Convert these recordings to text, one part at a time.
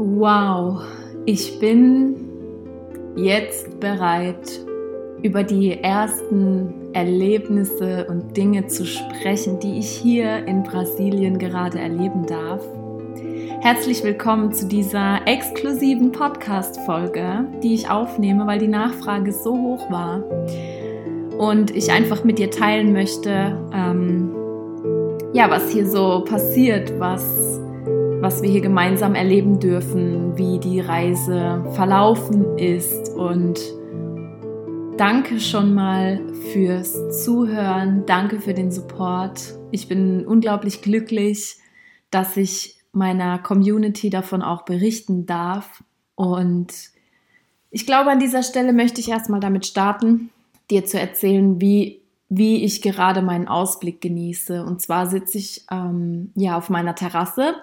Wow, ich bin jetzt bereit, über die ersten Erlebnisse und Dinge zu sprechen, die ich hier in Brasilien gerade erleben darf. Herzlich willkommen zu dieser exklusiven Podcast-Folge, die ich aufnehme, weil die Nachfrage so hoch war und ich einfach mit dir teilen möchte, ähm, ja, was hier so passiert, was was wir hier gemeinsam erleben dürfen, wie die Reise verlaufen ist. Und danke schon mal fürs Zuhören, danke für den Support. Ich bin unglaublich glücklich, dass ich meiner Community davon auch berichten darf. Und ich glaube, an dieser Stelle möchte ich erstmal damit starten, dir zu erzählen, wie, wie ich gerade meinen Ausblick genieße. Und zwar sitze ich ähm, ja auf meiner Terrasse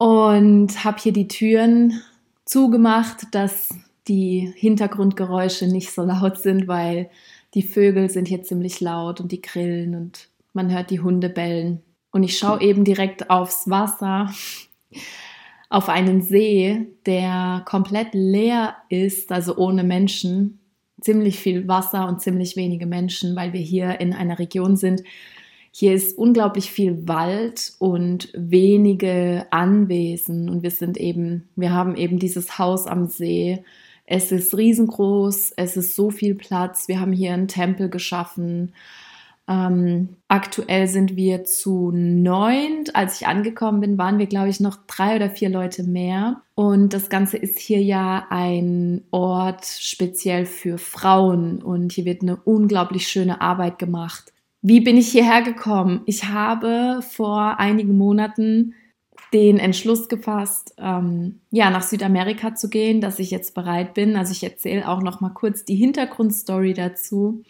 und habe hier die Türen zugemacht, dass die Hintergrundgeräusche nicht so laut sind, weil die Vögel sind hier ziemlich laut und die grillen und man hört die Hunde bellen. Und ich schaue eben direkt aufs Wasser, auf einen See, der komplett leer ist, also ohne Menschen. Ziemlich viel Wasser und ziemlich wenige Menschen, weil wir hier in einer Region sind, hier ist unglaublich viel Wald und wenige Anwesen und wir sind eben, wir haben eben dieses Haus am See. Es ist riesengroß, es ist so viel Platz. Wir haben hier einen Tempel geschaffen. Ähm, aktuell sind wir zu neunt. Als ich angekommen bin, waren wir, glaube ich, noch drei oder vier Leute mehr. Und das Ganze ist hier ja ein Ort speziell für Frauen. Und hier wird eine unglaublich schöne Arbeit gemacht. Wie bin ich hierher gekommen? Ich habe vor einigen Monaten den Entschluss gefasst, ähm, ja, nach Südamerika zu gehen, dass ich jetzt bereit bin. Also ich erzähle auch noch mal kurz die Hintergrundstory dazu.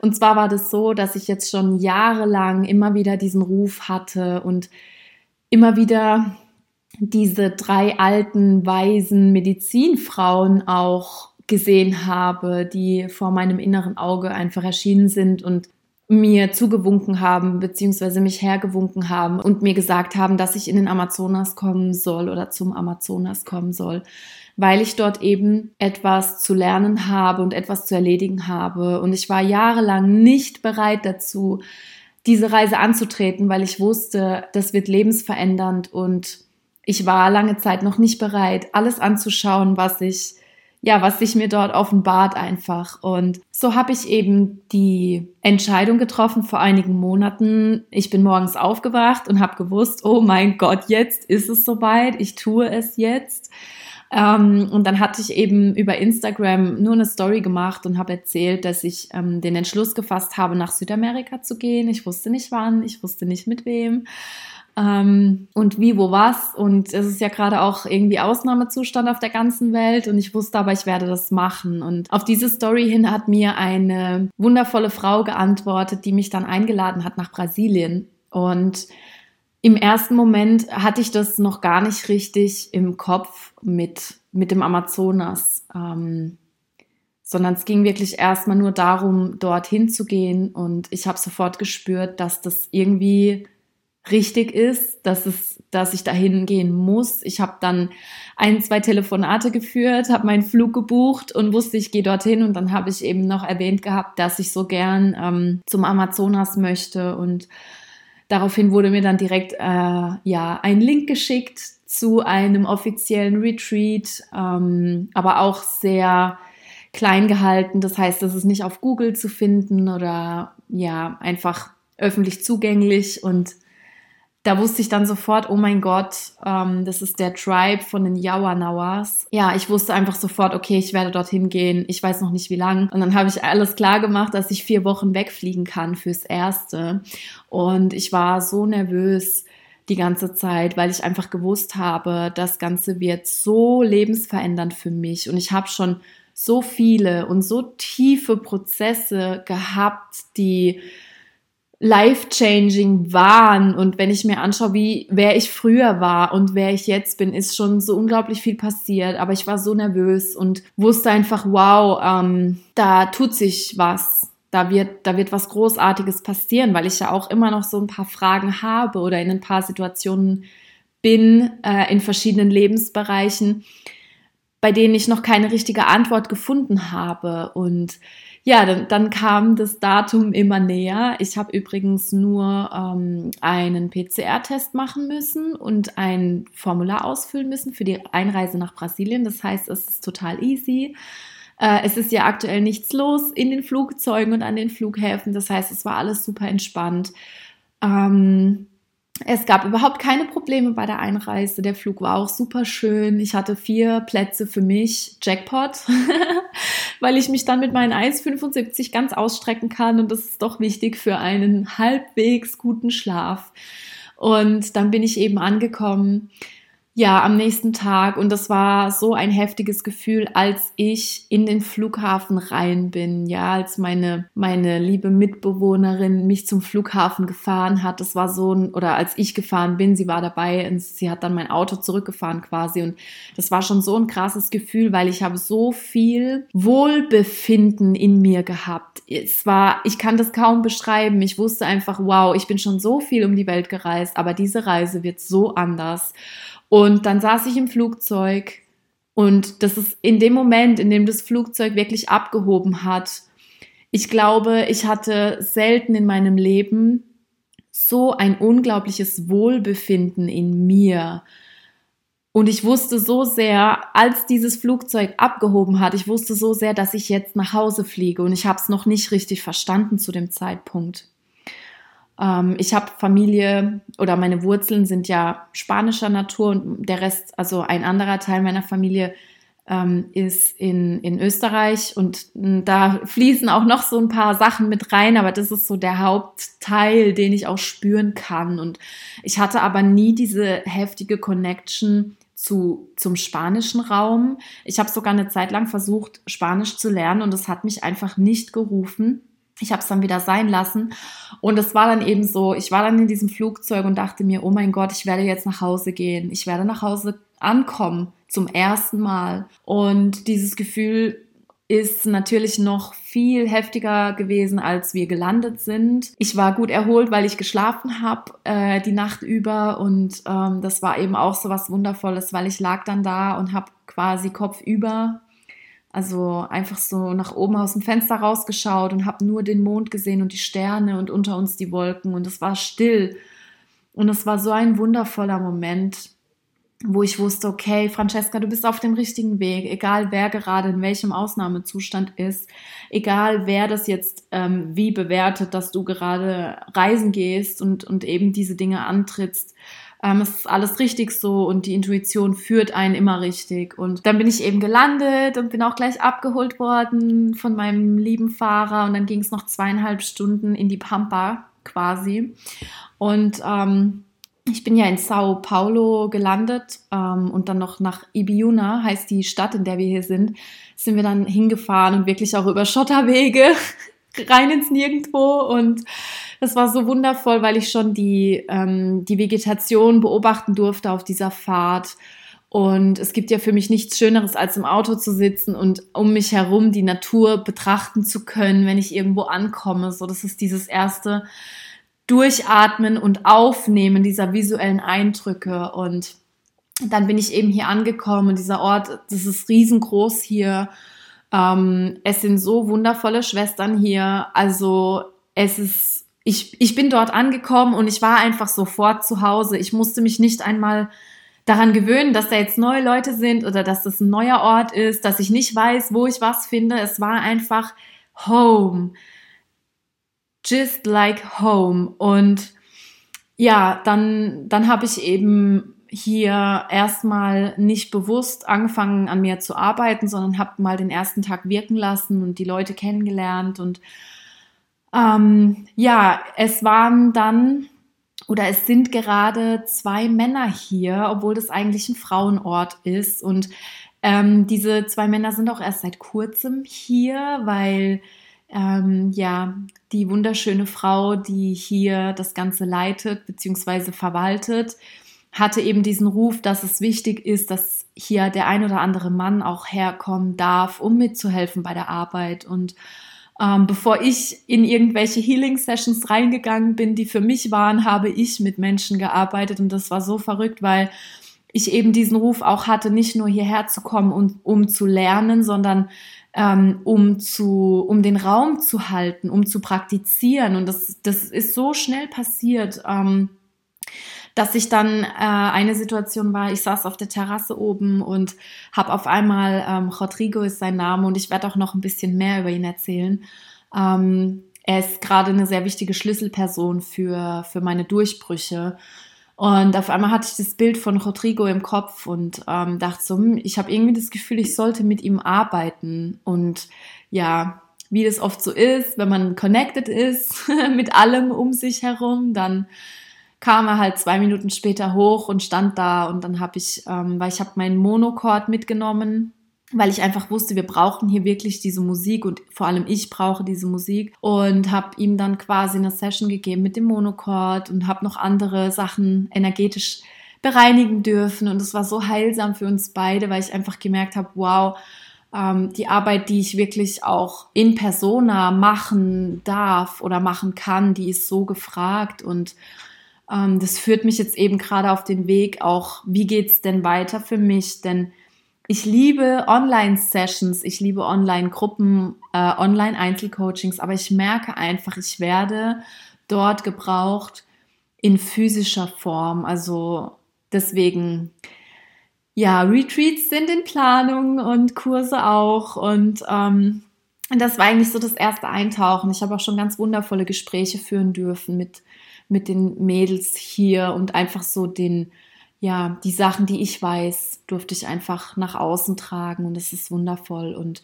Und zwar war das so, dass ich jetzt schon jahrelang immer wieder diesen Ruf hatte und immer wieder diese drei alten, weisen Medizinfrauen auch gesehen habe, die vor meinem inneren Auge einfach erschienen sind und mir zugewunken haben, beziehungsweise mich hergewunken haben und mir gesagt haben, dass ich in den Amazonas kommen soll oder zum Amazonas kommen soll, weil ich dort eben etwas zu lernen habe und etwas zu erledigen habe. Und ich war jahrelang nicht bereit dazu, diese Reise anzutreten, weil ich wusste, das wird lebensverändernd und ich war lange Zeit noch nicht bereit, alles anzuschauen, was ich ja, was sich mir dort offenbart einfach. Und so habe ich eben die Entscheidung getroffen vor einigen Monaten. Ich bin morgens aufgewacht und habe gewusst, oh mein Gott, jetzt ist es soweit, ich tue es jetzt. Ähm, und dann hatte ich eben über Instagram nur eine Story gemacht und habe erzählt, dass ich ähm, den Entschluss gefasst habe, nach Südamerika zu gehen. Ich wusste nicht wann, ich wusste nicht mit wem ähm, und wie, wo, was. Und es ist ja gerade auch irgendwie Ausnahmezustand auf der ganzen Welt und ich wusste aber, ich werde das machen. Und auf diese Story hin hat mir eine wundervolle Frau geantwortet, die mich dann eingeladen hat nach Brasilien. Und im ersten Moment hatte ich das noch gar nicht richtig im Kopf mit, mit dem Amazonas. Ähm, sondern es ging wirklich erstmal nur darum, dorthin zu gehen. Und ich habe sofort gespürt, dass das irgendwie richtig ist, dass es, dass ich dahin gehen muss. Ich habe dann ein, zwei Telefonate geführt, habe meinen Flug gebucht und wusste, ich gehe dorthin. Und dann habe ich eben noch erwähnt gehabt, dass ich so gern ähm, zum Amazonas möchte. Und daraufhin wurde mir dann direkt äh, ja ein Link geschickt zu einem offiziellen Retreat, ähm, aber auch sehr klein gehalten. Das heißt, es ist nicht auf Google zu finden oder ja einfach öffentlich zugänglich und da wusste ich dann sofort, oh mein Gott, ähm, das ist der Tribe von den Yawanawas. Ja, ich wusste einfach sofort, okay, ich werde dorthin gehen. Ich weiß noch nicht wie lang. Und dann habe ich alles klar gemacht, dass ich vier Wochen wegfliegen kann fürs Erste. Und ich war so nervös die ganze Zeit, weil ich einfach gewusst habe, das Ganze wird so lebensverändernd für mich. Und ich habe schon so viele und so tiefe Prozesse gehabt, die life-changing waren. Und wenn ich mir anschaue, wie, wer ich früher war und wer ich jetzt bin, ist schon so unglaublich viel passiert. Aber ich war so nervös und wusste einfach, wow, ähm, da tut sich was. Da wird, da wird was Großartiges passieren, weil ich ja auch immer noch so ein paar Fragen habe oder in ein paar Situationen bin äh, in verschiedenen Lebensbereichen, bei denen ich noch keine richtige Antwort gefunden habe. Und ja, dann, dann kam das Datum immer näher. Ich habe übrigens nur ähm, einen PCR-Test machen müssen und ein Formular ausfüllen müssen für die Einreise nach Brasilien. Das heißt, es ist total easy. Äh, es ist ja aktuell nichts los in den Flugzeugen und an den Flughäfen. Das heißt, es war alles super entspannt. Ähm, es gab überhaupt keine Probleme bei der Einreise. Der Flug war auch super schön. Ich hatte vier Plätze für mich. Jackpot. weil ich mich dann mit meinen 1,75 ganz ausstrecken kann und das ist doch wichtig für einen halbwegs guten Schlaf. Und dann bin ich eben angekommen ja, am nächsten Tag. Und das war so ein heftiges Gefühl, als ich in den Flughafen rein bin. Ja, als meine, meine liebe Mitbewohnerin mich zum Flughafen gefahren hat. Das war so ein, oder als ich gefahren bin, sie war dabei und sie hat dann mein Auto zurückgefahren quasi. Und das war schon so ein krasses Gefühl, weil ich habe so viel Wohlbefinden in mir gehabt. Es war, ich kann das kaum beschreiben. Ich wusste einfach, wow, ich bin schon so viel um die Welt gereist, aber diese Reise wird so anders. Und dann saß ich im Flugzeug und das ist in dem Moment, in dem das Flugzeug wirklich abgehoben hat. Ich glaube, ich hatte selten in meinem Leben so ein unglaubliches Wohlbefinden in mir. Und ich wusste so sehr, als dieses Flugzeug abgehoben hat, ich wusste so sehr, dass ich jetzt nach Hause fliege. Und ich habe es noch nicht richtig verstanden zu dem Zeitpunkt. Ähm, ich habe Familie oder meine Wurzeln sind ja spanischer Natur und der Rest, also ein anderer Teil meiner Familie ähm, ist in, in Österreich und da fließen auch noch so ein paar Sachen mit rein, aber das ist so der Hauptteil, den ich auch spüren kann. Und ich hatte aber nie diese heftige Connection zu, zum spanischen Raum. Ich habe sogar eine Zeit lang versucht, Spanisch zu lernen und es hat mich einfach nicht gerufen. Ich habe es dann wieder sein lassen. Und es war dann eben so, ich war dann in diesem Flugzeug und dachte mir, oh mein Gott, ich werde jetzt nach Hause gehen. Ich werde nach Hause ankommen zum ersten Mal. Und dieses Gefühl ist natürlich noch viel heftiger gewesen, als wir gelandet sind. Ich war gut erholt, weil ich geschlafen habe äh, die Nacht über und ähm, das war eben auch so was Wundervolles, weil ich lag dann da und habe quasi kopfüber also einfach so nach oben aus dem Fenster rausgeschaut und habe nur den Mond gesehen und die Sterne und unter uns die Wolken und es war still. Und es war so ein wundervoller Moment, wo ich wusste, okay, Francesca, du bist auf dem richtigen Weg, egal wer gerade in welchem Ausnahmezustand ist, egal wer das jetzt ähm, wie bewertet, dass du gerade reisen gehst und, und eben diese Dinge antrittst ähm, es ist alles richtig so und die Intuition führt einen immer richtig. Und dann bin ich eben gelandet und bin auch gleich abgeholt worden von meinem lieben Fahrer und dann ging es noch zweieinhalb Stunden in die Pampa quasi. Und ähm, ich bin ja in Sao Paulo gelandet ähm, und dann noch nach Ibiuna, heißt die Stadt, in der wir hier sind, sind wir dann hingefahren und wirklich auch über Schotterwege rein ins Nirgendwo und das war so wundervoll, weil ich schon die, ähm, die Vegetation beobachten durfte auf dieser Fahrt. Und es gibt ja für mich nichts Schöneres, als im Auto zu sitzen und um mich herum die Natur betrachten zu können, wenn ich irgendwo ankomme. So, das ist dieses erste Durchatmen und Aufnehmen dieser visuellen Eindrücke. Und dann bin ich eben hier angekommen und dieser Ort, das ist riesengroß hier. Ähm, es sind so wundervolle Schwestern hier. Also es ist ich, ich bin dort angekommen und ich war einfach sofort zu Hause. Ich musste mich nicht einmal daran gewöhnen, dass da jetzt neue Leute sind oder dass das ein neuer Ort ist, dass ich nicht weiß, wo ich was finde. Es war einfach home. Just like home. Und ja, dann, dann habe ich eben hier erstmal nicht bewusst angefangen an mir zu arbeiten, sondern habe mal den ersten Tag wirken lassen und die Leute kennengelernt und ähm, ja, es waren dann oder es sind gerade zwei Männer hier, obwohl das eigentlich ein Frauenort ist. Und ähm, diese zwei Männer sind auch erst seit kurzem hier, weil ähm, ja die wunderschöne Frau, die hier das Ganze leitet bzw. verwaltet, hatte eben diesen Ruf, dass es wichtig ist, dass hier der ein oder andere Mann auch herkommen darf, um mitzuhelfen bei der Arbeit und Ähm, bevor ich in irgendwelche Healing-Sessions reingegangen bin, die für mich waren, habe ich mit Menschen gearbeitet und das war so verrückt, weil ich eben diesen Ruf auch hatte, nicht nur hierher zu kommen, um, um zu lernen, sondern ähm, um, zu, um den Raum zu halten, um zu praktizieren. Und das, das ist so schnell passiert. Ähm, dass ich dann äh, eine Situation war, ich saß auf der Terrasse oben und habe auf einmal, ähm, Rodrigo ist sein Name und ich werde auch noch ein bisschen mehr über ihn erzählen. Ähm, er ist gerade eine sehr wichtige Schlüsselperson für, für meine Durchbrüche. Und auf einmal hatte ich das Bild von Rodrigo im Kopf und ähm, dachte so, hm, ich habe irgendwie das Gefühl, ich sollte mit ihm arbeiten. Und ja, wie das oft so ist, wenn man connected ist mit allem um sich herum, dann kam er halt zwei Minuten später hoch und stand da und dann habe ich, ähm, weil ich habe meinen Monochord mitgenommen weil ich einfach wusste, wir brauchen hier wirklich diese Musik und vor allem ich brauche diese Musik und habe ihm dann quasi eine Session gegeben mit dem Monochord und habe noch andere Sachen energetisch bereinigen dürfen und es war so heilsam für uns beide, weil ich einfach gemerkt habe, wow, ähm, die Arbeit, die ich wirklich auch in Persona machen darf oder machen kann, die ist so gefragt und ähm, das führt mich jetzt eben gerade auf den Weg auch, wie geht's denn weiter für mich, denn ich liebe Online-Sessions, ich liebe Online-Gruppen, äh, Online-Einzelcoachings, aber ich merke einfach, ich werde dort gebraucht in physischer Form. Also deswegen, ja, Retreats sind in Planung und Kurse auch. Und ähm, das war eigentlich so das erste Eintauchen. Ich habe auch schon ganz wundervolle Gespräche führen dürfen mit, mit den Mädels hier und einfach so den ja, die Sachen, die ich weiß, durfte ich einfach nach außen tragen und es ist wundervoll. Und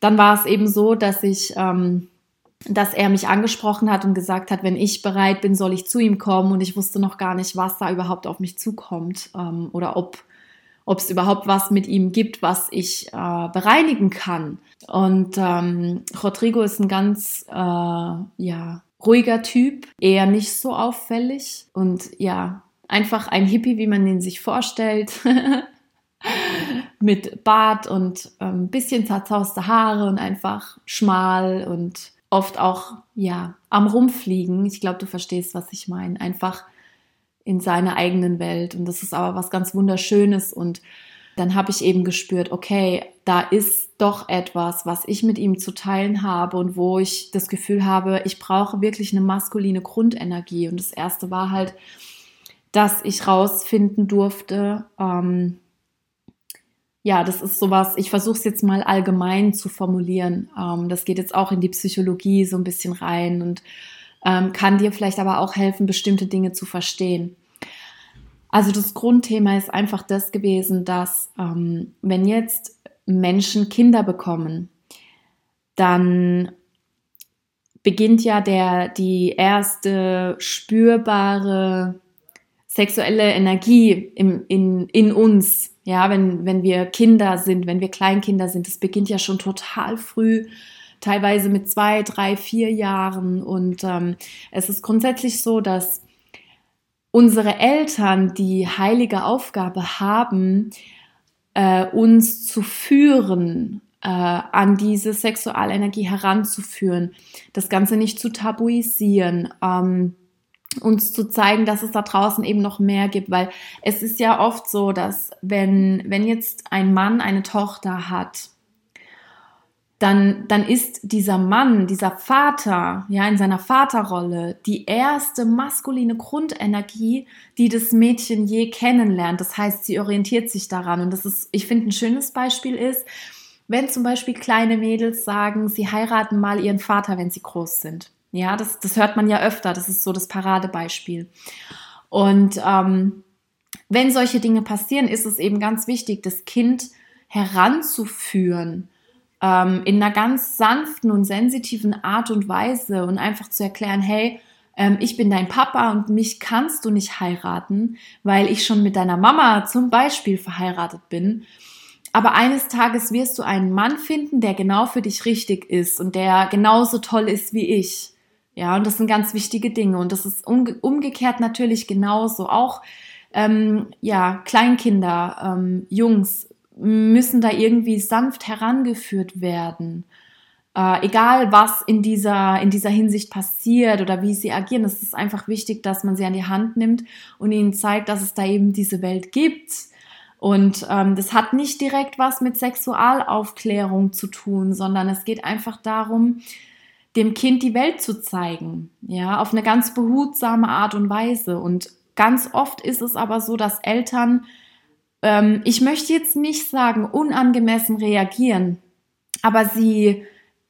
dann war es eben so, dass ich, ähm, dass er mich angesprochen hat und gesagt hat, wenn ich bereit bin, soll ich zu ihm kommen und ich wusste noch gar nicht, was da überhaupt auf mich zukommt ähm, oder ob ob es überhaupt was mit ihm gibt, was ich äh, bereinigen kann. Und ähm, Rodrigo ist ein ganz äh, ja ruhiger Typ, eher nicht so auffällig und ja einfach ein Hippie, wie man ihn sich vorstellt. mit Bart und ein ähm, bisschen zerzauste Haare und einfach schmal und oft auch ja am rumfliegen. Ich glaube, du verstehst, was ich meine. Einfach in seiner eigenen Welt und das ist aber was ganz wunderschönes und dann habe ich eben gespürt, okay, da ist doch etwas, was ich mit ihm zu teilen habe und wo ich das Gefühl habe, ich brauche wirklich eine maskuline Grundenergie und das erste war halt dass ich rausfinden durfte. Ähm, ja, das ist sowas, ich versuche es jetzt mal allgemein zu formulieren. Ähm, das geht jetzt auch in die Psychologie so ein bisschen rein und ähm, kann dir vielleicht aber auch helfen, bestimmte Dinge zu verstehen. Also das Grundthema ist einfach das gewesen, dass ähm, wenn jetzt Menschen Kinder bekommen, dann beginnt ja der, die erste spürbare sexuelle Energie im, in, in uns, ja, wenn, wenn wir Kinder sind, wenn wir Kleinkinder sind, das beginnt ja schon total früh, teilweise mit zwei, drei, vier Jahren. Und ähm, es ist grundsätzlich so, dass unsere Eltern die heilige Aufgabe haben, äh, uns zu führen, äh, an diese Sexualenergie heranzuführen, das Ganze nicht zu tabuisieren. Ähm, uns zu zeigen, dass es da draußen eben noch mehr gibt, weil es ist ja oft so, dass wenn, wenn jetzt ein Mann eine Tochter hat, dann, dann ist dieser Mann, dieser Vater, ja, in seiner Vaterrolle die erste maskuline Grundenergie, die das Mädchen je kennenlernt. Das heißt, sie orientiert sich daran. Und das ist, ich finde, ein schönes Beispiel ist, wenn zum Beispiel kleine Mädels sagen, sie heiraten mal ihren Vater, wenn sie groß sind. Ja, das, das hört man ja öfter. Das ist so das Paradebeispiel. Und ähm, wenn solche Dinge passieren, ist es eben ganz wichtig, das Kind heranzuführen ähm, in einer ganz sanften und sensitiven Art und Weise und einfach zu erklären, hey, ähm, ich bin dein Papa und mich kannst du nicht heiraten, weil ich schon mit deiner Mama zum Beispiel verheiratet bin. Aber eines Tages wirst du einen Mann finden, der genau für dich richtig ist und der genauso toll ist wie ich. Ja, und das sind ganz wichtige Dinge. Und das ist umge umgekehrt natürlich genauso. Auch ähm, ja, Kleinkinder, ähm, Jungs müssen da irgendwie sanft herangeführt werden. äh, egal was in dieser, in dieser Hinsicht passiert oder wie sie agieren, es ist einfach wichtig, dass man sie an die Hand nimmt und ihnen zeigt, dass es da eben diese Welt gibt. Und ähm, das hat nicht direkt was mit Sexualaufklärung zu tun, sondern es geht einfach darum, dem Kind die Welt zu zeigen, ja, auf eine ganz behutsame Art und Weise. Und ganz oft ist es aber so, dass Eltern, ähm, ich möchte jetzt nicht sagen, unangemessen reagieren, aber sie,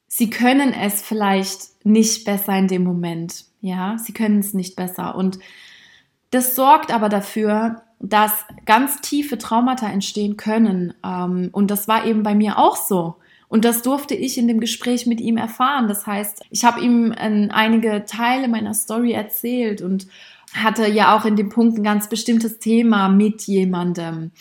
sie können es vielleicht nicht besser in dem Moment, ja, sie können es nicht besser. Und das sorgt aber dafür, dass ganz tiefe Traumata entstehen können. Ähm, und das war eben bei mir auch so. Und das durfte ich in dem Gespräch mit ihm erfahren. Das heißt, ich habe ihm ähm, einige Teile meiner Story erzählt und hatte ja auch in dem Punkt ein ganz bestimmtes Thema mit jemandem,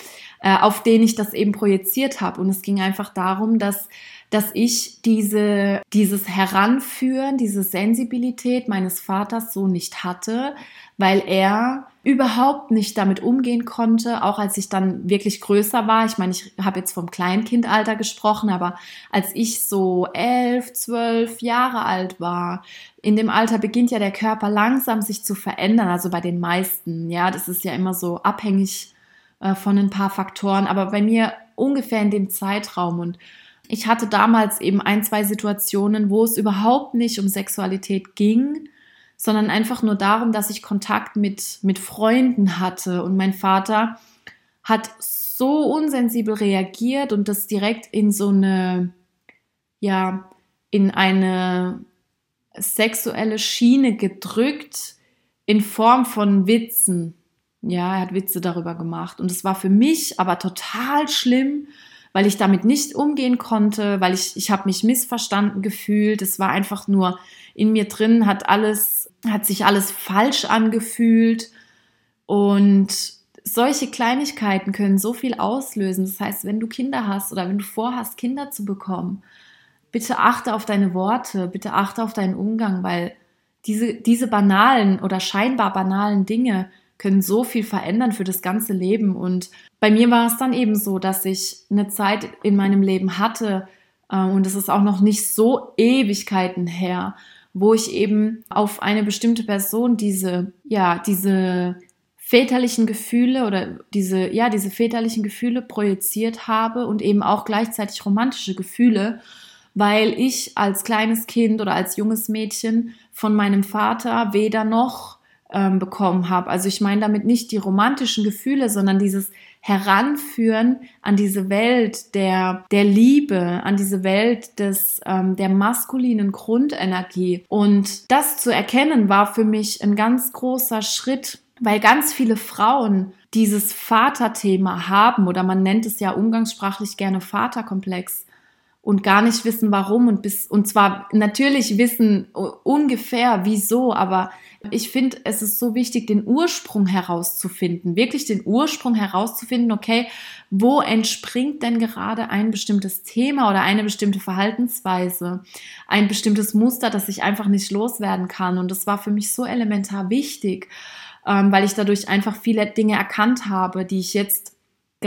äh, auf den ich das eben projiziert habe. Und es ging einfach darum, dass dass ich diese, dieses Heranführen, diese Sensibilität meines Vaters so nicht hatte, weil er überhaupt nicht damit umgehen konnte, auch als ich dann wirklich größer war. Ich meine, ich habe jetzt vom Kleinkindalter gesprochen, aber als ich so elf, zwölf Jahre alt war, in dem Alter beginnt ja der Körper langsam sich zu verändern, also bei den meisten. Ja, das ist ja immer so abhängig äh, von ein paar Faktoren, aber bei mir ungefähr in dem Zeitraum und ich hatte damals eben ein, zwei Situationen, wo es überhaupt nicht um Sexualität ging, sondern einfach nur darum, dass ich Kontakt mit, mit Freunden hatte. Und mein Vater hat so unsensibel reagiert und das direkt in so eine, ja, in eine sexuelle Schiene gedrückt in Form von Witzen. Ja, er hat Witze darüber gemacht. Und es war für mich aber total schlimm, weil ich damit nicht umgehen konnte, weil ich, ich habe mich missverstanden gefühlt. Es war einfach nur in mir drin, hat alles hat sich alles falsch angefühlt und solche Kleinigkeiten können so viel auslösen. Das heißt, wenn du Kinder hast oder wenn du vorhast, Kinder zu bekommen, bitte achte auf deine Worte, bitte achte auf deinen Umgang, weil diese, diese banalen oder scheinbar banalen Dinge können so viel verändern für das ganze Leben. Und bei mir war es dann eben so, dass ich eine Zeit in meinem Leben hatte, äh, und es ist auch noch nicht so Ewigkeiten her, wo ich eben auf eine bestimmte Person diese, ja, diese väterlichen Gefühle oder diese, ja, diese väterlichen Gefühle projiziert habe und eben auch gleichzeitig romantische Gefühle, weil ich als kleines Kind oder als junges Mädchen von meinem Vater weder noch ähm, bekommen habe. Also ich meine damit nicht die romantischen Gefühle, sondern dieses heranführen an diese Welt der, der Liebe, an diese Welt des, ähm, der maskulinen Grundenergie. Und das zu erkennen war für mich ein ganz großer Schritt, weil ganz viele Frauen dieses Vaterthema haben oder man nennt es ja umgangssprachlich gerne Vaterkomplex und gar nicht wissen warum und bis und zwar natürlich wissen ungefähr wieso, aber ich finde, es ist so wichtig, den Ursprung herauszufinden, wirklich den Ursprung herauszufinden, okay, wo entspringt denn gerade ein bestimmtes Thema oder eine bestimmte Verhaltensweise, ein bestimmtes Muster, das ich einfach nicht loswerden kann. Und das war für mich so elementar wichtig, ähm, weil ich dadurch einfach viele Dinge erkannt habe, die ich jetzt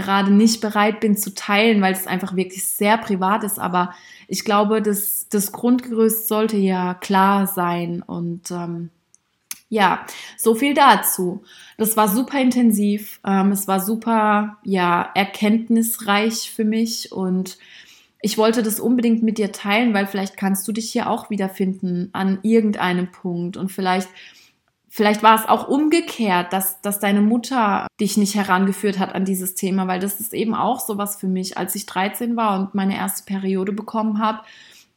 gerade nicht bereit bin zu teilen, weil es einfach wirklich sehr privat ist. Aber ich glaube, das, das Grundgerüst sollte ja klar sein und ähm, ja, so viel dazu. Das war super intensiv. Ähm, es war super, ja, erkenntnisreich für mich und ich wollte das unbedingt mit dir teilen, weil vielleicht kannst du dich hier auch wiederfinden an irgendeinem Punkt und vielleicht Vielleicht war es auch umgekehrt, dass, dass deine Mutter dich nicht herangeführt hat an dieses Thema, weil das ist eben auch sowas für mich. Als ich 13 war und meine erste Periode bekommen habe,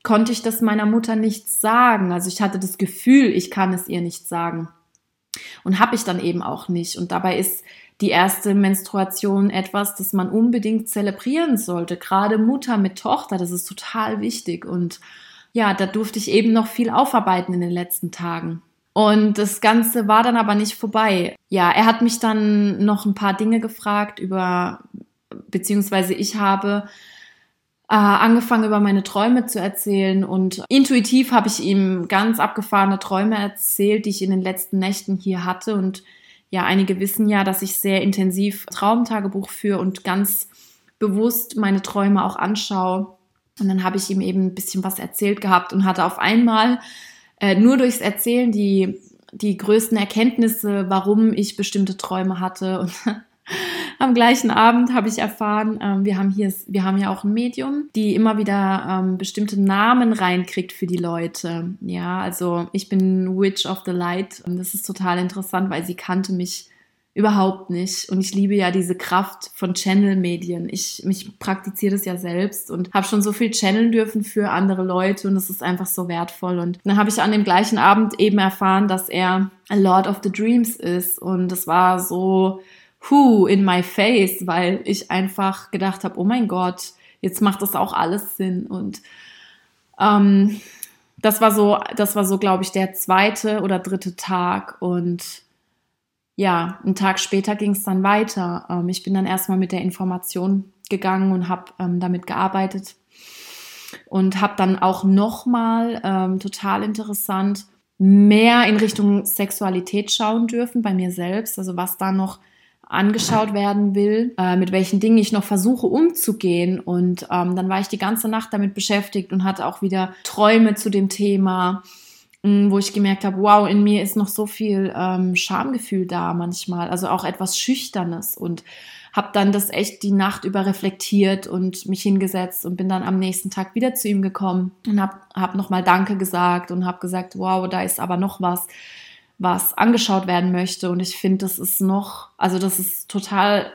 konnte ich das meiner Mutter nicht sagen. Also ich hatte das Gefühl, ich kann es ihr nicht sagen. Und habe ich dann eben auch nicht. Und dabei ist die erste Menstruation etwas, das man unbedingt zelebrieren sollte. Gerade Mutter mit Tochter, das ist total wichtig. Und ja, da durfte ich eben noch viel aufarbeiten in den letzten Tagen. Und das Ganze war dann aber nicht vorbei. Ja, er hat mich dann noch ein paar Dinge gefragt über, beziehungsweise ich habe äh, angefangen über meine Träume zu erzählen. Und intuitiv habe ich ihm ganz abgefahrene Träume erzählt, die ich in den letzten Nächten hier hatte. Und ja, einige wissen ja, dass ich sehr intensiv Traumtagebuch führe und ganz bewusst meine Träume auch anschaue. Und dann habe ich ihm eben ein bisschen was erzählt gehabt und hatte auf einmal äh, nur durchs Erzählen die, die größten Erkenntnisse, warum ich bestimmte Träume hatte. Und am gleichen Abend habe ich erfahren, ähm, wir haben hier, wir haben ja auch ein Medium, die immer wieder ähm, bestimmte Namen reinkriegt für die Leute. Ja, also ich bin Witch of the Light und das ist total interessant, weil sie kannte mich Überhaupt nicht. Und ich liebe ja diese Kraft von Channel-Medien. Ich, mich praktiziere das ja selbst und habe schon so viel channeln dürfen für andere Leute und es ist einfach so wertvoll. Und dann habe ich an dem gleichen Abend eben erfahren, dass er a Lord of the Dreams ist. Und das war so, who in my face, weil ich einfach gedacht habe, oh mein Gott, jetzt macht das auch alles Sinn. Und ähm, das war so, das war so, glaube ich, der zweite oder dritte Tag. Und ja, einen Tag später ging es dann weiter. Ähm, ich bin dann erstmal mit der Information gegangen und habe ähm, damit gearbeitet und habe dann auch nochmal ähm, total interessant mehr in Richtung Sexualität schauen dürfen bei mir selbst, also was da noch angeschaut werden will, äh, mit welchen Dingen ich noch versuche umzugehen. Und ähm, dann war ich die ganze Nacht damit beschäftigt und hatte auch wieder Träume zu dem Thema wo ich gemerkt habe, wow, in mir ist noch so viel ähm, Schamgefühl da manchmal, also auch etwas Schüchternes und habe dann das echt die Nacht über reflektiert und mich hingesetzt und bin dann am nächsten Tag wieder zu ihm gekommen und habe hab nochmal Danke gesagt und habe gesagt, wow, da ist aber noch was, was angeschaut werden möchte und ich finde, das ist noch, also das ist total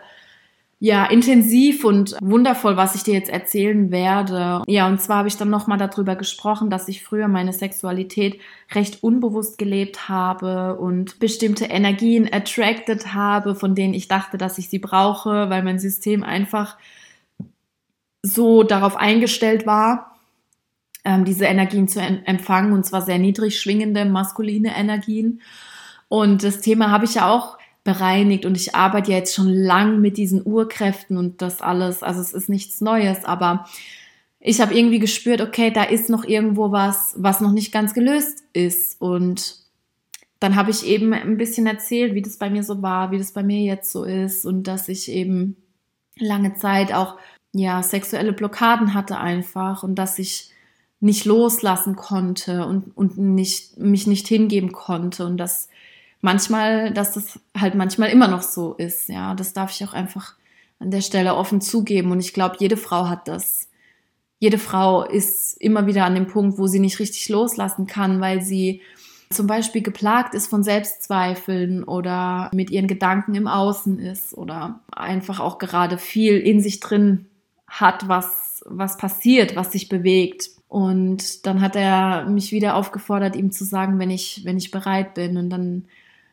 ja, intensiv und wundervoll, was ich dir jetzt erzählen werde. Ja, und zwar habe ich dann nochmal darüber gesprochen, dass ich früher meine Sexualität recht unbewusst gelebt habe und bestimmte Energien attracted habe, von denen ich dachte, dass ich sie brauche, weil mein System einfach so darauf eingestellt war, ähm, diese Energien zu empfangen, und zwar sehr niedrig schwingende maskuline Energien. Und das Thema habe ich ja auch bereinigt und ich arbeite ja jetzt schon lang mit diesen Urkräften und das alles. Also es ist nichts Neues, aber ich habe irgendwie gespürt, okay, da ist noch irgendwo was, was noch nicht ganz gelöst ist. Und dann habe ich eben ein bisschen erzählt, wie das bei mir so war, wie das bei mir jetzt so ist und dass ich eben lange Zeit auch ja sexuelle Blockaden hatte einfach und dass ich nicht loslassen konnte und, und nicht, mich nicht hingeben konnte und dass manchmal, dass das halt manchmal immer noch so ist. Ja, das darf ich auch einfach an der Stelle offen zugeben. Und ich glaube, jede Frau hat das. Jede Frau ist immer wieder an dem Punkt, wo sie nicht richtig loslassen kann, weil sie zum Beispiel geplagt ist von Selbstzweifeln oder mit ihren Gedanken im Außen ist oder einfach auch gerade viel in sich drin hat, was, was passiert, was sich bewegt. Und dann hat er mich wieder aufgefordert, ihm zu sagen, wenn ich, wenn ich bereit bin. Und dann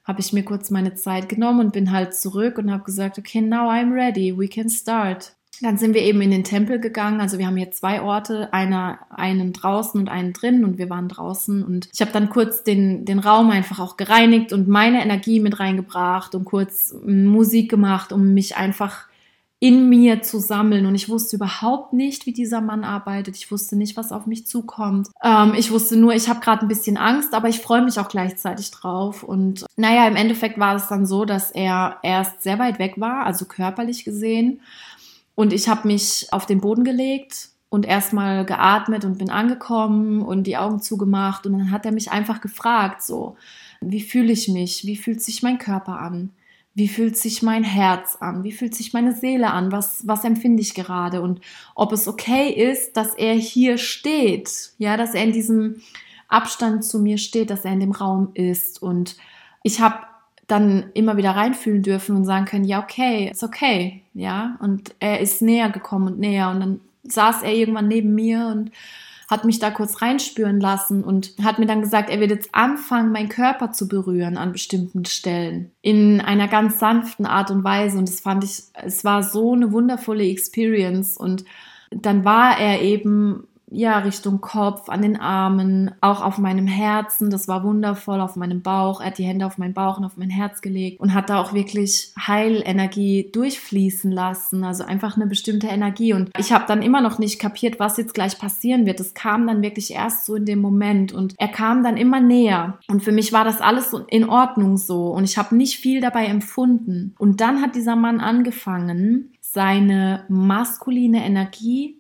habe ich mir kurz meine Zeit genommen und bin halt zurück und habe gesagt, okay, now I'm ready, we can start. Dann sind wir eben in den Tempel gegangen. Also wir haben hier zwei Orte, einer, einen draußen und einen drin und wir waren draußen. Und ich habe dann kurz den, den Raum einfach auch gereinigt und meine Energie mit reingebracht und kurz Musik gemacht, um mich einfach in mir zu sammeln. Und ich wusste überhaupt nicht, wie dieser Mann arbeitet. Ich wusste nicht, was auf mich zukommt. Ähm, ich wusste nur, ich habe gerade ein bisschen Angst, aber ich freue mich auch gleichzeitig drauf. Und naja, im Endeffekt war es dann so, dass er erst sehr weit weg war, also körperlich gesehen. Und ich habe mich auf den Boden gelegt und erstmal geatmet und bin angekommen und die Augen zugemacht. Und dann hat er mich einfach gefragt, so, wie fühle ich mich? Wie fühlt sich mein Körper an? Wie fühlt sich mein Herz an, wie fühlt sich meine Seele an, was, was empfinde ich gerade? Und ob es okay ist, dass er hier steht, ja, dass er in diesem Abstand zu mir steht, dass er in dem Raum ist. Und ich habe dann immer wieder reinfühlen dürfen und sagen können, ja, okay, ist okay, ja, und er ist näher gekommen und näher. Und dann saß er irgendwann neben mir und hat mich da kurz reinspüren lassen und hat mir dann gesagt, er wird jetzt anfangen, meinen Körper zu berühren an bestimmten Stellen. In einer ganz sanften Art und Weise. Und das fand ich, es war so eine wundervolle Experience. Und dann war er eben ja, Richtung Kopf, an den Armen, auch auf meinem Herzen. Das war wundervoll, auf meinem Bauch. Er hat die Hände auf meinen Bauch und auf mein Herz gelegt und hat da auch wirklich Heilenergie durchfließen lassen. Also einfach eine bestimmte Energie. Und ich habe dann immer noch nicht kapiert, was jetzt gleich passieren wird. Es kam dann wirklich erst so in dem Moment und er kam dann immer näher. Und für mich war das alles in Ordnung so und ich habe nicht viel dabei empfunden. Und dann hat dieser Mann angefangen, seine maskuline Energie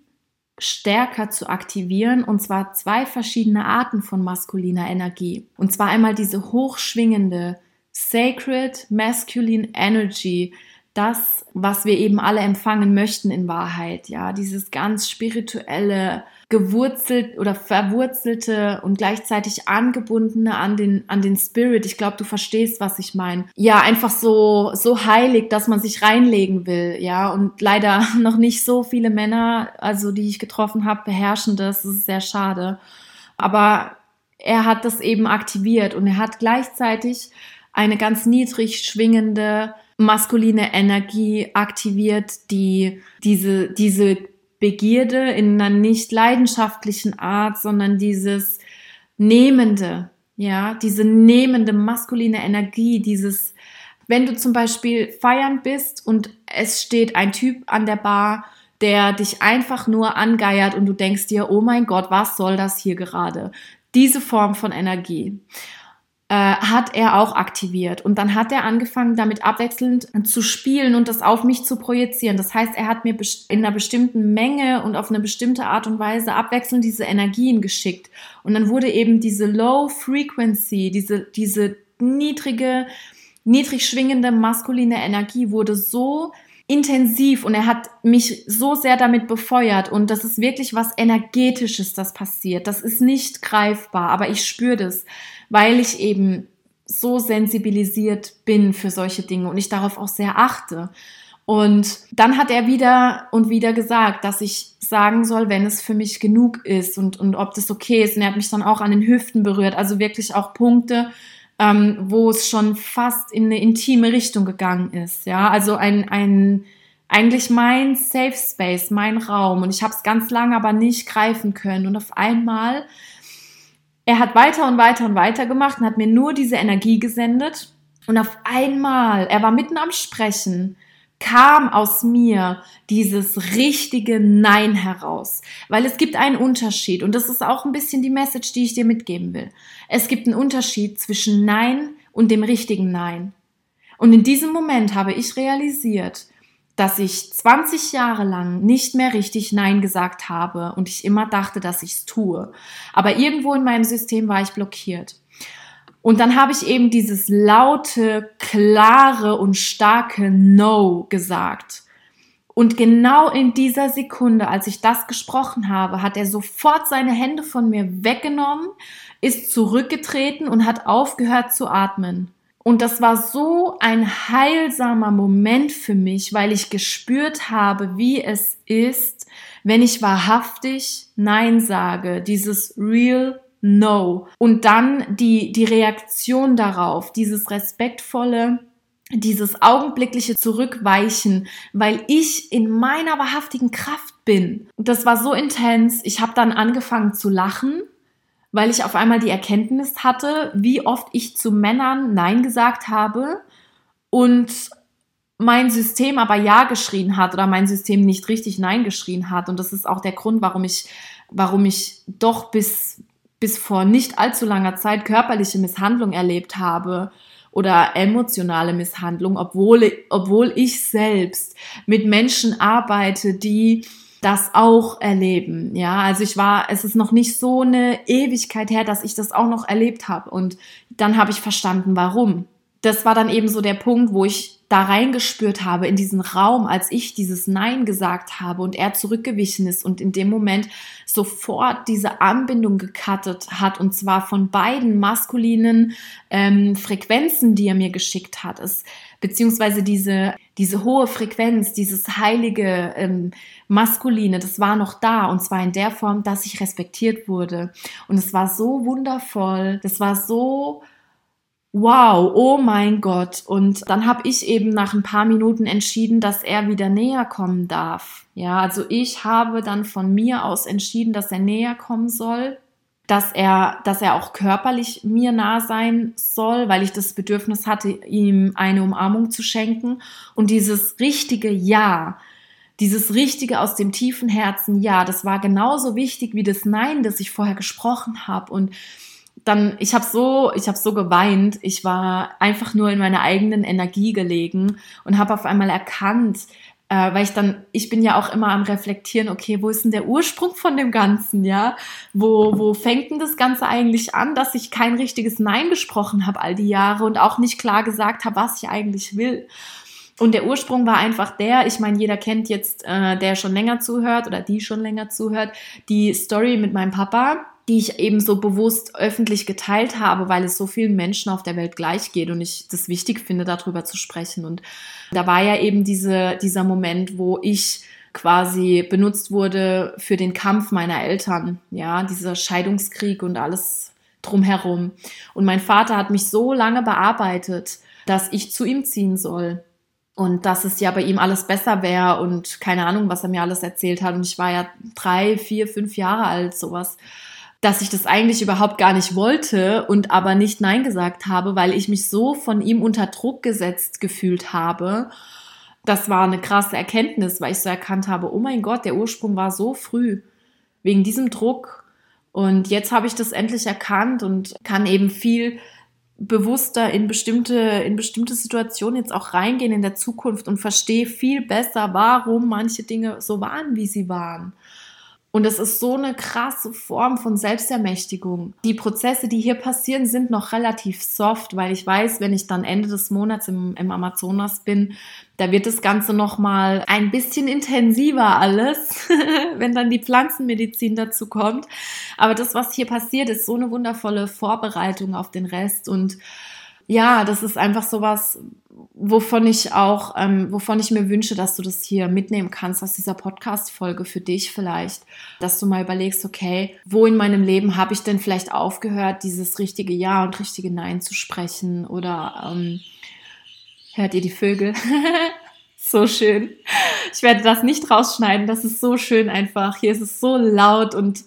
stärker zu aktivieren und zwar zwei verschiedene Arten von maskuliner Energie. Und zwar einmal diese hochschwingende Sacred Masculine Energy, das, was wir eben alle empfangen möchten in Wahrheit, ja, dieses ganz spirituelle, gewurzelt oder verwurzelte und gleichzeitig angebundene an den, an den Spirit. Ich glaube, du verstehst, was ich meine. Ja, einfach so, so heilig, dass man sich reinlegen will, ja, und leider noch nicht so viele Männer, also die ich getroffen habe, beherrschen das. Das ist sehr schade. Aber er hat das eben aktiviert und er hat gleichzeitig eine ganz niedrig schwingende maskuline Energie aktiviert, die diese, diese Begierde in einer nicht leidenschaftlichen Art, sondern dieses Nehmende, ja, diese nehmende maskuline Energie, dieses, wenn du zum Beispiel feiern bist und es steht ein Typ an der Bar, der dich einfach nur angeiert und du denkst dir, oh mein Gott, was soll das hier gerade? Diese Form von Energie. Äh, hat er auch aktiviert. Und dann hat er angefangen, damit abwechselnd zu spielen und das auf mich zu projizieren. Das heißt, er hat mir in einer bestimmten Menge und auf eine bestimmte Art und Weise abwechselnd diese Energien geschickt. Und dann wurde eben diese Low Frequency, diese, diese niedrige, niedrig schwingende maskuline Energie wurde so intensiv und er hat mich so sehr damit befeuert und das ist wirklich was energetisches, das passiert. Das ist nicht greifbar, aber ich spüre das weil ich eben so sensibilisiert bin für solche Dinge und ich darauf auch sehr achte. Und dann hat er wieder und wieder gesagt, dass ich sagen soll, wenn es für mich genug ist und, und ob das okay ist. Und er hat mich dann auch an den Hüften berührt, also wirklich auch Punkte, ähm, wo es schon fast in eine intime Richtung gegangen ist. Ja, also ein, ein eigentlich mein Safe Space, mein Raum. Und ich habe es ganz lange aber nicht greifen können. Und auf einmal er hat weiter und weiter und weiter gemacht und hat mir nur diese Energie gesendet. Und auf einmal, er war mitten am Sprechen, kam aus mir dieses richtige Nein heraus. Weil es gibt einen Unterschied und das ist auch ein bisschen die Message, die ich dir mitgeben will. Es gibt einen Unterschied zwischen Nein und dem richtigen Nein. Und in diesem Moment habe ich realisiert, dass ich 20 Jahre lang nicht mehr richtig Nein gesagt habe und ich immer dachte, dass ich es tue. Aber irgendwo in meinem System war ich blockiert. Und dann habe ich eben dieses laute, klare und starke No gesagt. Und genau in dieser Sekunde, als ich das gesprochen habe, hat er sofort seine Hände von mir weggenommen, ist zurückgetreten und hat aufgehört zu atmen. Und das war so ein heilsamer Moment für mich, weil ich gespürt habe, wie es ist, wenn ich wahrhaftig Nein sage, dieses Real No. Und dann die, die Reaktion darauf, dieses respektvolle, dieses augenblickliche Zurückweichen, weil ich in meiner wahrhaftigen Kraft bin. Das war so intens. Ich habe dann angefangen zu lachen weil ich auf einmal die Erkenntnis hatte, wie oft ich zu Männern Nein gesagt habe und mein System aber Ja geschrien hat oder mein System nicht richtig Nein geschrien hat. Und das ist auch der Grund, warum ich, warum ich doch bis, bis vor nicht allzu langer Zeit körperliche Misshandlung erlebt habe oder emotionale Misshandlung, obwohl, obwohl ich selbst mit Menschen arbeite, die das auch erleben. Ja, also ich war, es ist noch nicht so eine Ewigkeit her, dass ich das auch noch erlebt habe. Und dann habe ich verstanden, warum. Das war dann eben so der Punkt, wo ich da reingespürt habe in diesen Raum, als ich dieses Nein gesagt habe und er zurückgewichen ist und in dem Moment sofort diese Anbindung gecuttet hat und zwar von beiden maskulinen ähm, Frequenzen, die er mir geschickt hat. Es, beziehungsweise diese, diese hohe Frequenz, dieses heilige ähm, Maskuline, das war noch da und zwar in der Form, dass ich respektiert wurde. Und es war so wundervoll, das war so wow, oh mein Gott. Und dann habe ich eben nach ein paar Minuten entschieden, dass er wieder näher kommen darf. Ja, also ich habe dann von mir aus entschieden, dass er näher kommen soll dass er, dass er auch körperlich mir nah sein soll, weil ich das Bedürfnis hatte, ihm eine Umarmung zu schenken. Und dieses richtige Ja, dieses richtige aus dem tiefen Herzen Ja, das war genauso wichtig wie das Nein, das ich vorher gesprochen habe. Und dann, ich habe so, ich habe so geweint. Ich war einfach nur in meiner eigenen Energie gelegen und habe auf einmal erkannt, äh, weil ich dann, ich bin ja auch immer am Reflektieren, okay, wo ist denn der Ursprung von dem Ganzen, ja? Wo, wo fängt denn das Ganze eigentlich an, dass ich kein richtiges Nein gesprochen habe all die Jahre und auch nicht klar gesagt habe, was ich eigentlich will? Und der Ursprung war einfach der, ich meine, jeder kennt jetzt, äh, der schon länger zuhört oder die schon länger zuhört, die Story mit meinem Papa, die ich eben so bewusst öffentlich geteilt habe, weil es so vielen Menschen auf der Welt gleich geht und ich das wichtig finde, darüber zu sprechen. Und da war ja eben diese, dieser Moment, wo ich quasi benutzt wurde für den Kampf meiner Eltern, ja, dieser Scheidungskrieg und alles drumherum. Und mein Vater hat mich so lange bearbeitet, dass ich zu ihm ziehen soll und dass es ja bei ihm alles besser wäre und keine Ahnung, was er mir alles erzählt hat. Und ich war ja drei, vier, fünf Jahre alt, sowas, dass ich das eigentlich überhaupt gar nicht wollte und aber nicht Nein gesagt habe, weil ich mich so von ihm unter Druck gesetzt gefühlt habe. Das war eine krasse Erkenntnis, weil ich so erkannt habe, oh mein Gott, der Ursprung war so früh wegen diesem Druck. Und jetzt habe ich das endlich erkannt und kann eben viel bewusster in bestimmte, in bestimmte Situationen jetzt auch reingehen in der Zukunft und verstehe viel besser, warum manche Dinge so waren, wie sie waren. Und es ist so eine krasse Form von Selbstermächtigung. Die Prozesse, die hier passieren, sind noch relativ soft, weil ich weiß, wenn ich dann Ende des Monats im, im Amazonas bin, da wird das Ganze noch mal ein bisschen intensiver alles, wenn dann die Pflanzenmedizin dazu kommt. Aber das, was hier passiert, ist so eine wundervolle Vorbereitung auf den Rest und ja, das ist einfach sowas, wovon ich auch, ähm, wovon ich mir wünsche, dass du das hier mitnehmen kannst aus dieser Podcast-Folge für dich vielleicht, dass du mal überlegst, okay, wo in meinem Leben habe ich denn vielleicht aufgehört, dieses richtige Ja und richtige Nein zu sprechen oder ähm, hört ihr die Vögel? so schön. Ich werde das nicht rausschneiden, das ist so schön einfach. Hier ist es so laut und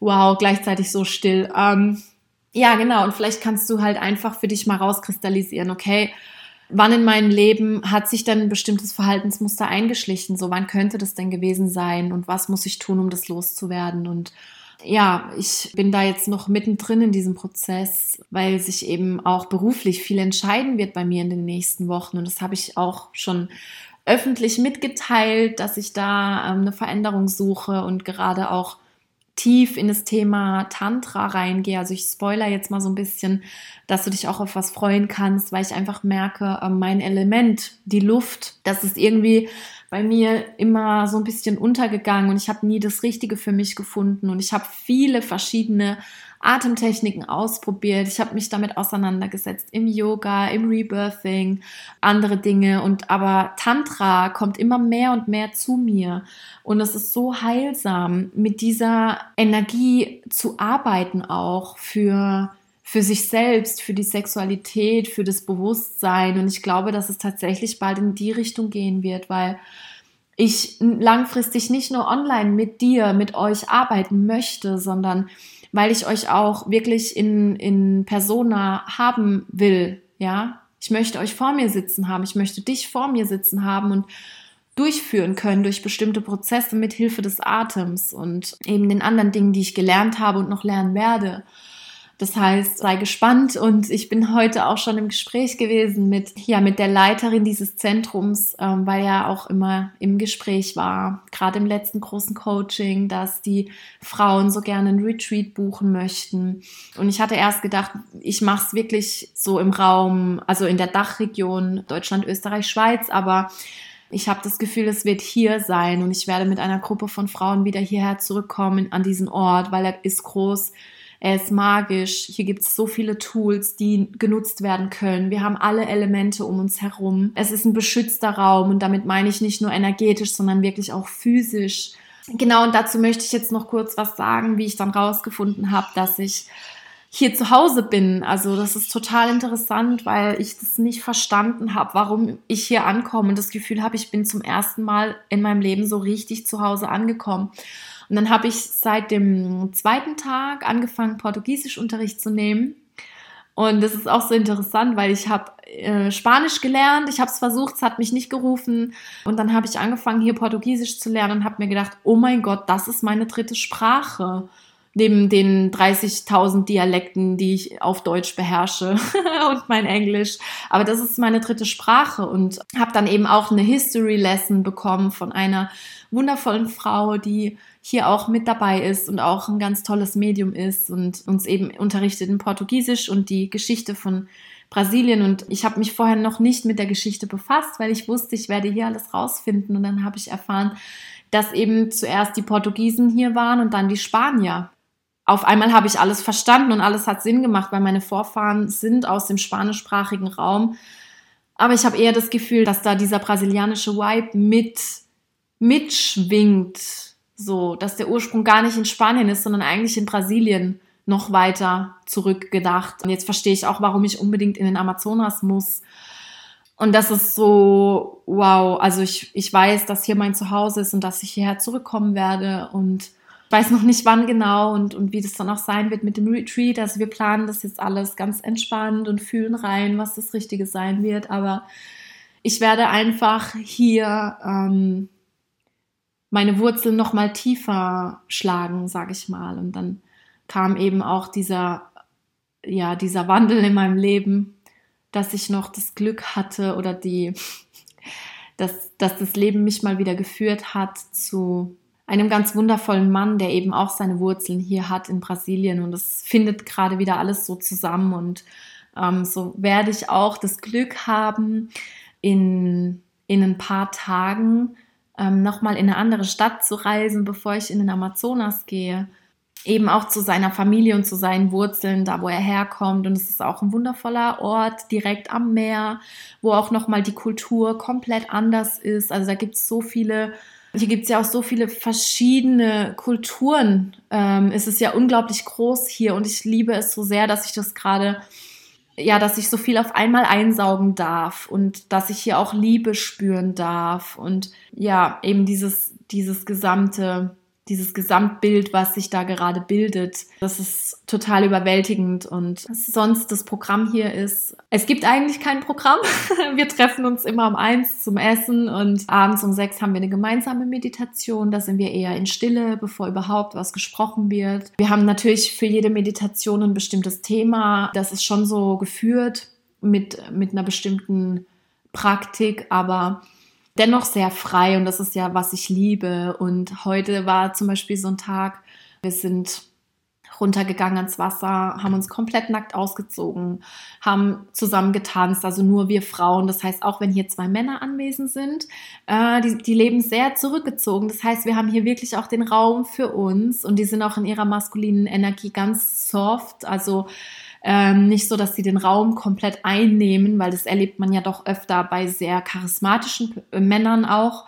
wow, gleichzeitig so still. Ähm, ja, genau. Und vielleicht kannst du halt einfach für dich mal rauskristallisieren, okay, wann in meinem Leben hat sich dann ein bestimmtes Verhaltensmuster eingeschlichen? So, wann könnte das denn gewesen sein? Und was muss ich tun, um das loszuwerden? Und ja, ich bin da jetzt noch mittendrin in diesem Prozess, weil sich eben auch beruflich viel entscheiden wird bei mir in den nächsten Wochen. Und das habe ich auch schon öffentlich mitgeteilt, dass ich da ähm, eine Veränderung suche und gerade auch tief in das Thema Tantra reingehe. Also ich spoiler jetzt mal so ein bisschen, dass du dich auch auf was freuen kannst, weil ich einfach merke, ähm, mein Element, die Luft, das ist irgendwie bei mir immer so ein bisschen untergegangen und ich habe nie das Richtige für mich gefunden. Und ich habe viele verschiedene Atemtechniken ausprobiert. Ich habe mich damit auseinandergesetzt im Yoga, im Rebirthing, andere Dinge. Und aber Tantra kommt immer mehr und mehr zu mir. Und es ist so heilsam mit dieser Energie zu arbeiten auch für für sich selbst, für die Sexualität, für das Bewusstsein. Und ich glaube, dass es tatsächlich bald in die Richtung gehen wird, weil ich langfristig nicht nur online mit dir, mit euch arbeiten möchte, sondern weil ich euch auch wirklich in, in Persona haben will, ja. Ich möchte euch vor mir sitzen haben, ich möchte dich vor mir sitzen haben und durchführen können durch bestimmte Prozesse mit Hilfe des Atems und eben den anderen Dingen, die ich gelernt habe und noch lernen werde. Das heißt, sei gespannt. Und ich bin heute auch schon im Gespräch gewesen mit, ja, mit der Leiterin dieses Zentrums, ähm, weil ja auch immer im Gespräch war, gerade im letzten großen Coaching, dass die Frauen so gerne ein Retreat buchen möchten. Und ich hatte erst gedacht, ich mache es wirklich so im Raum, also in der Dachregion Deutschland, Österreich, Schweiz, aber ich habe das Gefühl, es wird hier sein. Und ich werde mit einer Gruppe von Frauen wieder hierher zurückkommen an diesen Ort, weil er ist groß er ist magisch. Hier gibt es so viele Tools, die genutzt werden können. Wir haben alle Elemente um uns herum. Es ist ein beschützter Raum und damit meine ich nicht nur energetisch, sondern wirklich auch physisch. Genau, und dazu möchte ich jetzt noch kurz was sagen, wie ich dann rausgefunden habe, dass ich hier zu Hause bin. Also das ist total interessant, weil ich das nicht verstanden habe, warum ich hier ankomme und das Gefühl habe, ich bin zum ersten Mal in meinem Leben so richtig zu Hause angekommen. Und dann habe ich seit dem zweiten Tag angefangen, Portugiesischunterricht zu nehmen. Und das ist auch so interessant, weil ich habe äh, Spanisch gelernt, ich habe es versucht, es hat mich nicht gerufen. Und dann habe ich angefangen, hier Portugiesisch zu lernen und habe mir gedacht, oh mein Gott, das ist meine dritte Sprache. Neben den 30.000 Dialekten, die ich auf Deutsch beherrsche und mein Englisch. Aber das ist meine dritte Sprache und habe dann eben auch eine History Lesson bekommen von einer wundervollen Frau, die hier auch mit dabei ist und auch ein ganz tolles Medium ist und uns eben unterrichtet in Portugiesisch und die Geschichte von Brasilien. Und ich habe mich vorher noch nicht mit der Geschichte befasst, weil ich wusste, ich werde hier alles rausfinden. Und dann habe ich erfahren, dass eben zuerst die Portugiesen hier waren und dann die Spanier auf einmal habe ich alles verstanden und alles hat Sinn gemacht, weil meine Vorfahren sind aus dem spanischsprachigen Raum. Aber ich habe eher das Gefühl, dass da dieser brasilianische Vibe mit mitschwingt, so, dass der Ursprung gar nicht in Spanien ist, sondern eigentlich in Brasilien noch weiter zurückgedacht. Und jetzt verstehe ich auch, warum ich unbedingt in den Amazonas muss. Und das ist so, wow, also ich, ich weiß, dass hier mein Zuhause ist und dass ich hierher zurückkommen werde und weiß noch nicht wann genau und, und wie das dann auch sein wird mit dem Retreat. Also wir planen das jetzt alles ganz entspannt und fühlen rein, was das Richtige sein wird. Aber ich werde einfach hier ähm, meine Wurzeln noch mal tiefer schlagen, sage ich mal. Und dann kam eben auch dieser, ja, dieser Wandel in meinem Leben, dass ich noch das Glück hatte oder die, dass, dass das Leben mich mal wieder geführt hat zu einem ganz wundervollen Mann, der eben auch seine Wurzeln hier hat in Brasilien. Und es findet gerade wieder alles so zusammen. Und ähm, so werde ich auch das Glück haben, in, in ein paar Tagen ähm, nochmal in eine andere Stadt zu reisen, bevor ich in den Amazonas gehe. Eben auch zu seiner Familie und zu seinen Wurzeln, da wo er herkommt. Und es ist auch ein wundervoller Ort, direkt am Meer, wo auch nochmal die Kultur komplett anders ist. Also da gibt es so viele hier gibt es ja auch so viele verschiedene Kulturen. Ähm, es ist ja unglaublich groß hier und ich liebe es so sehr, dass ich das gerade, ja, dass ich so viel auf einmal einsaugen darf und dass ich hier auch Liebe spüren darf und ja, eben dieses, dieses gesamte dieses Gesamtbild, was sich da gerade bildet, das ist total überwältigend. Und sonst das Programm hier ist, es gibt eigentlich kein Programm. Wir treffen uns immer um eins zum Essen und abends um sechs haben wir eine gemeinsame Meditation. Da sind wir eher in Stille, bevor überhaupt was gesprochen wird. Wir haben natürlich für jede Meditation ein bestimmtes Thema. Das ist schon so geführt mit, mit einer bestimmten Praktik, aber dennoch sehr frei und das ist ja, was ich liebe. Und heute war zum Beispiel so ein Tag, wir sind runtergegangen ans Wasser, haben uns komplett nackt ausgezogen, haben zusammen getanzt, also nur wir Frauen. Das heißt, auch wenn hier zwei Männer anwesend sind, äh, die, die leben sehr zurückgezogen. Das heißt, wir haben hier wirklich auch den Raum für uns und die sind auch in ihrer maskulinen Energie ganz soft. Also ähm, nicht so, dass sie den Raum komplett einnehmen, weil das erlebt man ja doch öfter bei sehr charismatischen äh, Männern auch.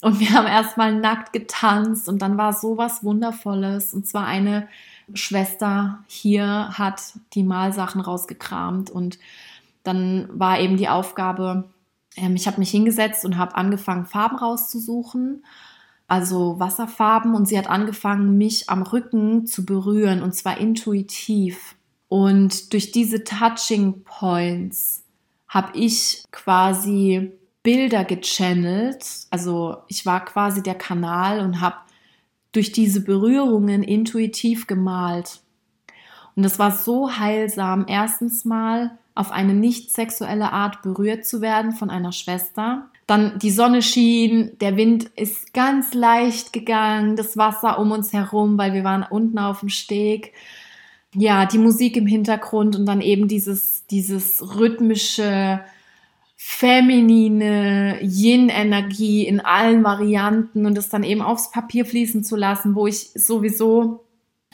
Und wir haben erstmal nackt getanzt und dann war sowas Wundervolles. Und zwar eine Schwester hier hat die Malsachen rausgekramt und dann war eben die Aufgabe, ähm, ich habe mich hingesetzt und habe angefangen, Farben rauszusuchen, also Wasserfarben, und sie hat angefangen, mich am Rücken zu berühren und zwar intuitiv. Und durch diese Touching Points habe ich quasi Bilder gechannelt. Also ich war quasi der Kanal und habe durch diese Berührungen intuitiv gemalt. Und es war so heilsam, erstens mal auf eine nicht sexuelle Art berührt zu werden von einer Schwester. Dann die Sonne schien, der Wind ist ganz leicht gegangen, das Wasser um uns herum, weil wir waren unten auf dem Steg ja, die Musik im Hintergrund und dann eben dieses, dieses rhythmische, feminine Yin-Energie in allen Varianten und es dann eben aufs Papier fließen zu lassen, wo ich sowieso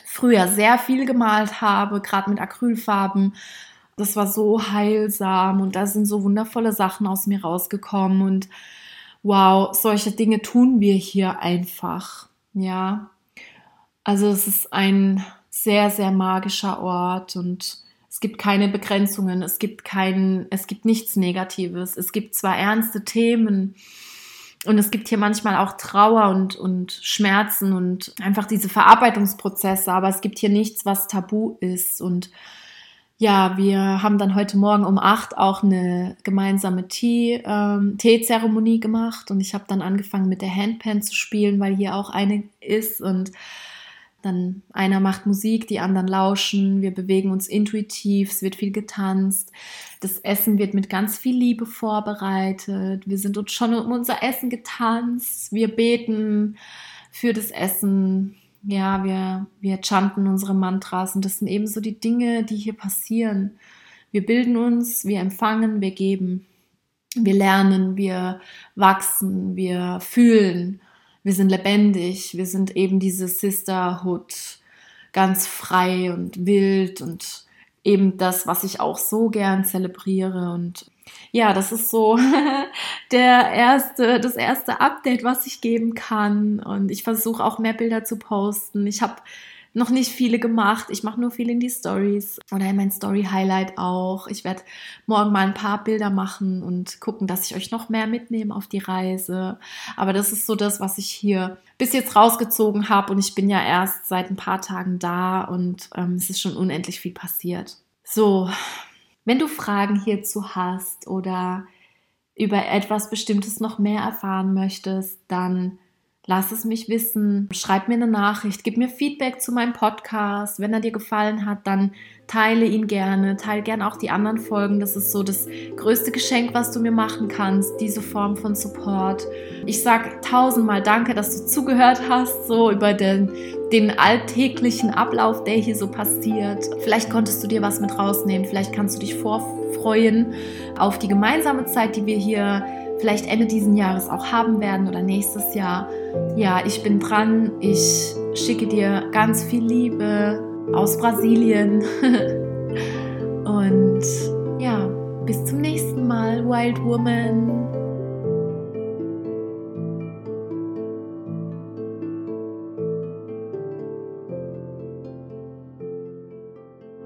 früher sehr viel gemalt habe, gerade mit Acrylfarben. Das war so heilsam und da sind so wundervolle Sachen aus mir rausgekommen und wow, solche Dinge tun wir hier einfach. Ja, also es ist ein sehr, sehr magischer Ort und es gibt keine Begrenzungen, es gibt kein, es gibt nichts Negatives. Es gibt zwar ernste Themen und es gibt hier manchmal auch Trauer und, und Schmerzen und einfach diese Verarbeitungsprozesse, aber es gibt hier nichts, was tabu ist. Und ja, wir haben dann heute Morgen um acht auch eine gemeinsame Tee, ähm, Teezeremonie gemacht und ich habe dann angefangen mit der Handpan zu spielen, weil hier auch eine ist und Dann einer macht Musik, die anderen lauschen, wir bewegen uns intuitiv, es wird viel getanzt. Das Essen wird mit ganz viel Liebe vorbereitet. Wir sind uns schon um unser Essen getanzt. Wir beten für das Essen. Ja, wir, wir chanten unsere Mantras und das sind eben so die Dinge, die hier passieren. Wir bilden uns, wir empfangen, wir geben. Wir lernen, wir wachsen, wir fühlen, wir sind lebendig, wir sind eben diese Sisterhood, ganz frei und wild und eben das, was ich auch so gern zelebriere. Und ja, das ist so der erste, das erste Update, was ich geben kann. Und ich versuche auch mehr Bilder zu posten. Ich habe noch nicht viele gemacht. Ich mache nur viel in die Stories oder in mein Story-Highlight auch. Ich werde morgen mal ein paar Bilder machen und gucken, dass ich euch noch mehr mitnehme auf die Reise. Aber das ist so das, was ich hier bis jetzt rausgezogen habe. Und ich bin ja erst seit ein paar Tagen da und ähm, es ist schon unendlich viel passiert. So, wenn du Fragen hierzu hast oder über etwas Bestimmtes noch mehr erfahren möchtest, dann Lass es mich wissen. Schreib mir eine Nachricht. Gib mir Feedback zu meinem Podcast. Wenn er dir gefallen hat, dann teile ihn gerne. Teile gerne auch die anderen Folgen. Das ist so das größte Geschenk, was du mir machen kannst. Diese Form von Support. Ich sag tausendmal Danke, dass du zugehört hast, so über den, den alltäglichen Ablauf, der hier so passiert. Vielleicht konntest du dir was mit rausnehmen. Vielleicht kannst du dich vorfreuen auf die gemeinsame Zeit, die wir hier vielleicht Ende diesen Jahres auch haben werden oder nächstes Jahr. Ja, ich bin dran. Ich schicke dir ganz viel Liebe aus Brasilien. Und ja, bis zum nächsten Mal, Wild Woman.